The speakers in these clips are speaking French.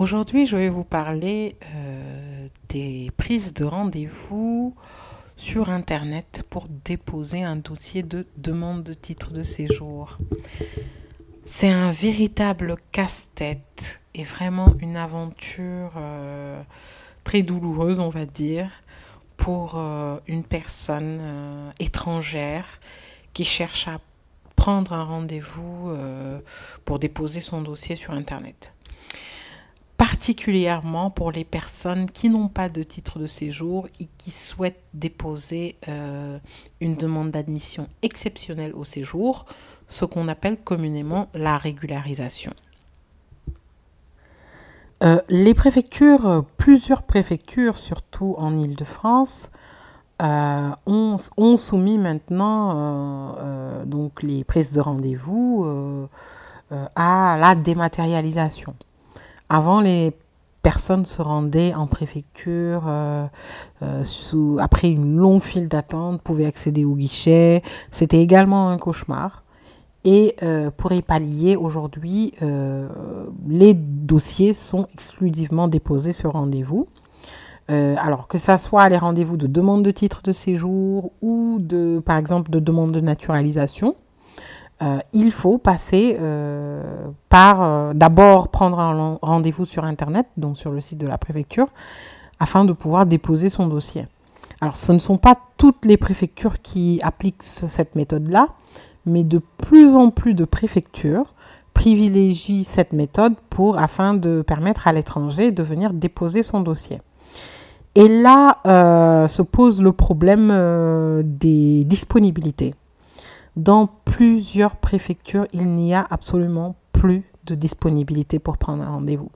Aujourd'hui, je vais vous parler euh, des prises de rendez-vous sur Internet pour déposer un dossier de demande de titre de séjour. C'est un véritable casse-tête et vraiment une aventure euh, très douloureuse, on va dire, pour euh, une personne étrangère qui cherche à prendre un rendez-vous pour déposer son dossier sur Internet particulièrement pour les personnes qui n'ont pas de titre de séjour et qui souhaitent déposer euh, une demande d'admission exceptionnelle au séjour, ce qu'on appelle communément la régularisation. Euh, les préfectures, plusieurs préfectures, surtout en Ile-de-France, euh, ont, soumis maintenant les prises de rendez-vous à la dématérialisation. Avant, les personnes se rendaient en préfecture euh, euh, sous, après une longue file d'attente, pouvaient accéder au guichet. C'était également un cauchemar. Et euh, pour y pallier, aujourd'hui, les dossiers sont exclusivement déposés sur rendez-vous. alors que ce soit les rendez-vous de demande de titre de séjour ou de, par exemple, de demande de naturalisation, euh, il faut passer euh, par euh, d'abord prendre un rendez-vous sur Internet, donc sur le site de la préfecture, afin de pouvoir déposer son dossier. Alors ce ne sont pas toutes les préfectures qui appliquent cette méthode-là, mais de plus en plus de préfectures privilégient cette méthode pour afin de permettre à l'étranger de venir déposer son dossier. Et là se pose le problème des disponibilités. Dans plusieurs préfectures, il n'y a absolument plus de disponibilité pour prendre un rendez-vous.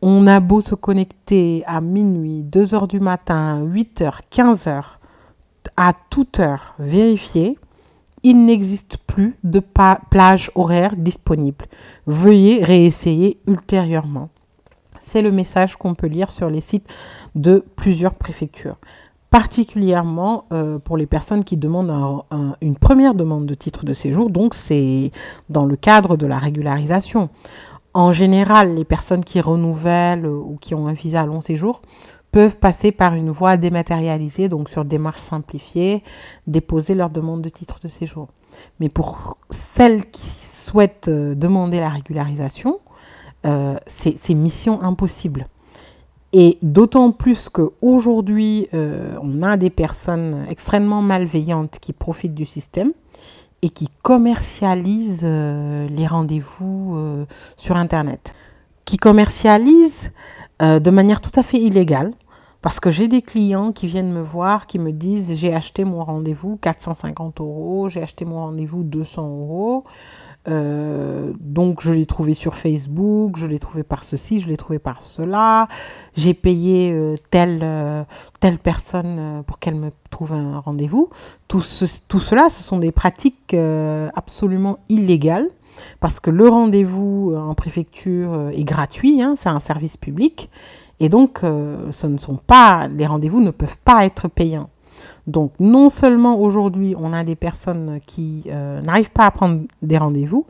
On a beau se connecter à minuit, 2 heures du matin, 8 heures, 15 heures, à toute heure, vérifier, il n'existe plus de plage horaire disponible. Veuillez réessayer ultérieurement. C'est le message qu'on peut lire sur les sites de plusieurs préfectures particulièrement euh, pour les personnes qui demandent une première demande de titre de séjour. Donc c'est dans le cadre de la régularisation. En général, les personnes qui renouvellent ou qui ont un visa long séjour peuvent passer par une voie dématérialisée, donc sur démarche simplifiée, déposer leur demande de titre de séjour. Mais pour celles qui souhaitent euh, demander la régularisation, euh, c'est mission impossible. Et d'autant plus qu'aujourd'hui, euh, on a des personnes extrêmement malveillantes qui profitent du système et qui commercialisent euh, les rendez-vous euh, sur Internet. Qui commercialisent de manière tout à fait illégale. Parce que j'ai des clients qui viennent me voir, qui me disent j'ai acheté mon rendez-vous 450 euros, j'ai acheté mon rendez-vous 200 euros. Euh, donc je l'ai trouvé sur Facebook, je l'ai trouvé par ceci, je l'ai trouvé par cela. J'ai payé euh, telle, euh, telle personne pour qu'elle me trouve un rendez-vous. Tout, tout cela, ce sont des pratiques absolument illégales parce que le rendez-vous en préfecture est gratuit, hein, c'est un service public. Et donc, ce ne sont pas, les rendez-vous ne peuvent pas être payants. Donc non seulement aujourd'hui on a des personnes qui euh, n'arrivent pas à prendre des rendez-vous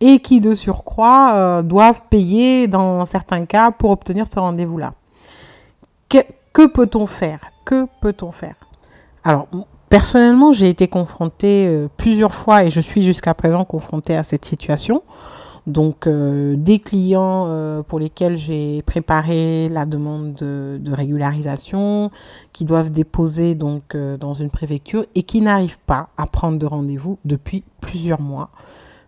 et qui de surcroît euh, doivent payer dans certains cas pour obtenir ce rendez-vous-là. Que, peut-on faire? Que peut-on faire? Alors personnellement j'ai été confrontée euh, plusieurs fois et je suis jusqu'à présent confrontée à cette situation. Donc euh, des clients euh, pour lesquels j'ai préparé la demande de, régularisation, qui doivent déposer donc euh, dans une préfecture et qui n'arrivent pas à prendre de rendez-vous depuis plusieurs mois.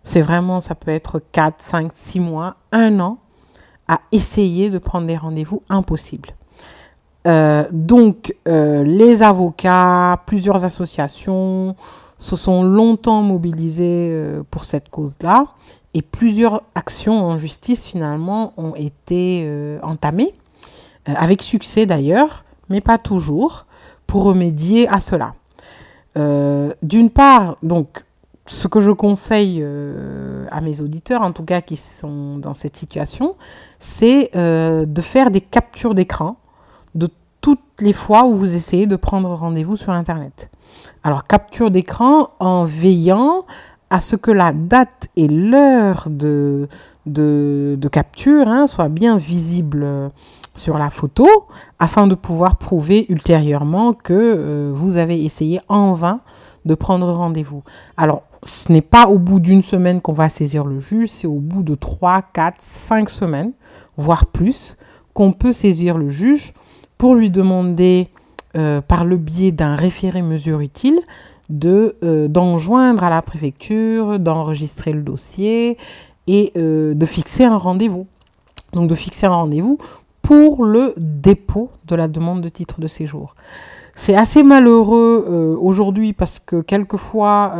C'est vraiment, ça peut être 4, 5, 6 mois, un an à essayer de prendre des rendez-vous impossibles. donc les avocats, plusieurs associations se sont longtemps mobilisés pour cette cause-là et plusieurs actions en justice finalement ont été euh, entamées, euh, avec succès d'ailleurs, mais pas toujours, pour remédier à cela. Euh, d'une part, donc, ce que je conseille à mes auditeurs, en tout cas qui sont dans cette situation, c'est de faire des captures d'écran de toutes les fois où vous essayez de prendre rendez-vous sur Internet. Alors, capture d'écran en veillant à ce que la date et l'heure de, de, capture hein, soient bien visibles sur la photo afin de pouvoir prouver ultérieurement que euh, vous avez essayé en vain de prendre rendez-vous. Alors, ce n'est pas au bout d'une semaine qu'on va saisir le juge, c'est au bout de 3, 4, 5 semaines, voire plus, qu'on peut saisir le juge pour lui demander, euh, par le biais d'un référé mesure utile, de euh, d'enjoindre à la préfecture, d'enregistrer le dossier et euh, de fixer un rendez-vous. Donc de fixer un rendez-vous pour le dépôt de la demande de titre de séjour. C'est assez malheureux euh, aujourd'hui parce que quelquefois,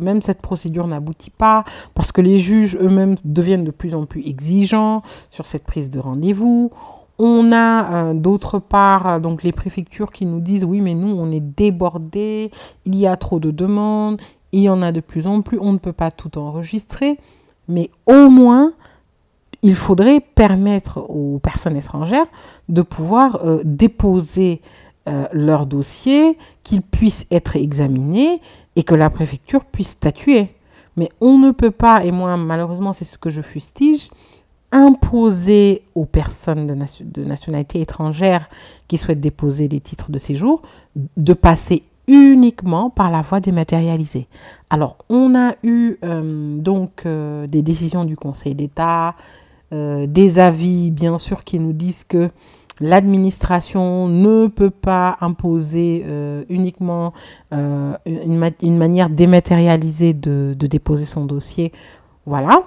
même cette procédure n'aboutit pas, parce que les juges eux-mêmes deviennent de plus en plus exigeants sur cette prise de rendez-vous. On a euh, d'autre part euh, donc les préfectures qui nous disent oui mais nous on est débordés, il y a trop de demandes, il y en a de plus en plus, on ne peut pas tout enregistrer, mais au moins il faudrait permettre aux personnes étrangères de pouvoir euh, déposer leur dossier, qu'ils puissent être examinés et que la préfecture puisse statuer. Mais on ne peut pas, et moi malheureusement c'est ce que je fustige, imposer aux personnes de, nationalité étrangère qui souhaitent déposer des titres de séjour de passer uniquement par la voie dématérialisée. Alors, on a eu euh, donc euh, des décisions du Conseil d'État, euh, des avis bien sûr qui nous disent que l'administration ne peut pas imposer uniquement une, manière dématérialisée de déposer son dossier. Voilà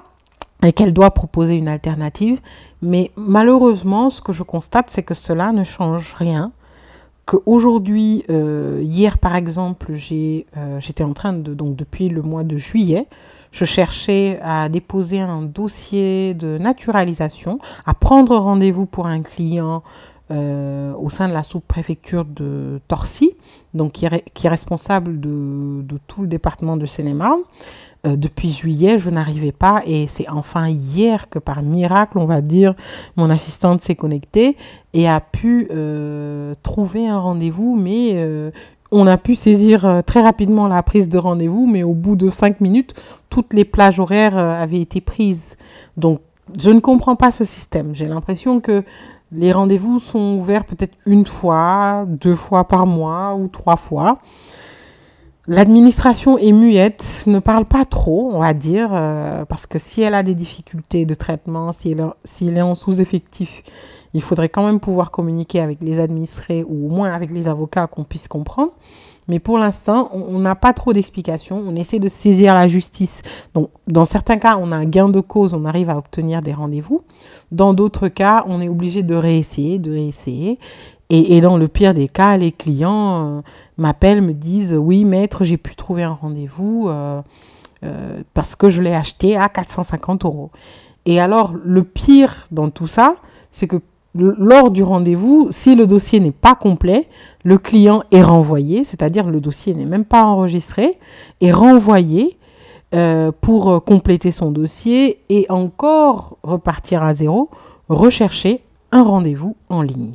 et qu'elle doit proposer une alternative. Mais malheureusement, ce que je constate, c'est que cela ne change rien. Qu'aujourd'hui, euh, hier par exemple, euh, j'étais en train de, donc depuis le mois de juillet, je cherchais à déposer un dossier de naturalisation, à prendre rendez-vous pour un client euh, au sein de la sous-préfecture de Torcy, donc qui est, qui est responsable de, de, tout le département de Seine-et-Marne. Euh, depuis juillet, je n'arrivais pas et c'est enfin hier que par miracle, on va dire, mon assistante s'est connectée et a pu euh, trouver un rendez-vous, mais euh, on a pu saisir très rapidement la prise de rendez-vous, mais au bout de cinq minutes, toutes les plages horaires avaient été prises. Donc, je ne comprends pas ce système. J'ai l'impression que les rendez-vous sont ouverts peut-être une fois, deux fois par mois ou trois fois. L'administration est muette, ne parle pas trop, on va dire, euh, parce que si elle a des difficultés de traitement, si si elle est en sous-effectif, il faudrait quand même pouvoir communiquer avec les administrés ou au moins avec les avocats qu'on puisse comprendre. Mais pour l'instant, on n'a pas trop d'explications. On essaie de saisir la justice. Donc, dans certains cas, on a un gain de cause, on arrive à obtenir des rendez-vous. Dans d'autres cas, on est obligé de réessayer, de réessayer. Et, dans le pire des cas, les clients euh, m'appellent, me disent oui maître, j'ai pu trouver un rendez-vous euh, euh, parce que je l'ai acheté à 450 euros. Et alors le pire dans tout ça, c'est que lors du rendez-vous, si le dossier n'est pas complet, le client est renvoyé, c'est-à-dire le dossier n'est même pas enregistré, est renvoyé pour compléter son dossier et encore repartir à zéro, rechercher un rendez-vous en ligne.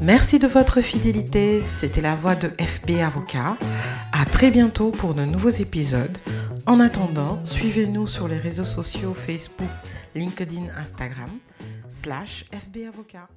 Merci de votre fidélité. C'était la voix de FB Avocat. À très bientôt pour de nouveaux épisodes. En attendant, suivez-nous sur les réseaux sociaux Facebook, LinkedIn, Instagram, slash FB Avocat.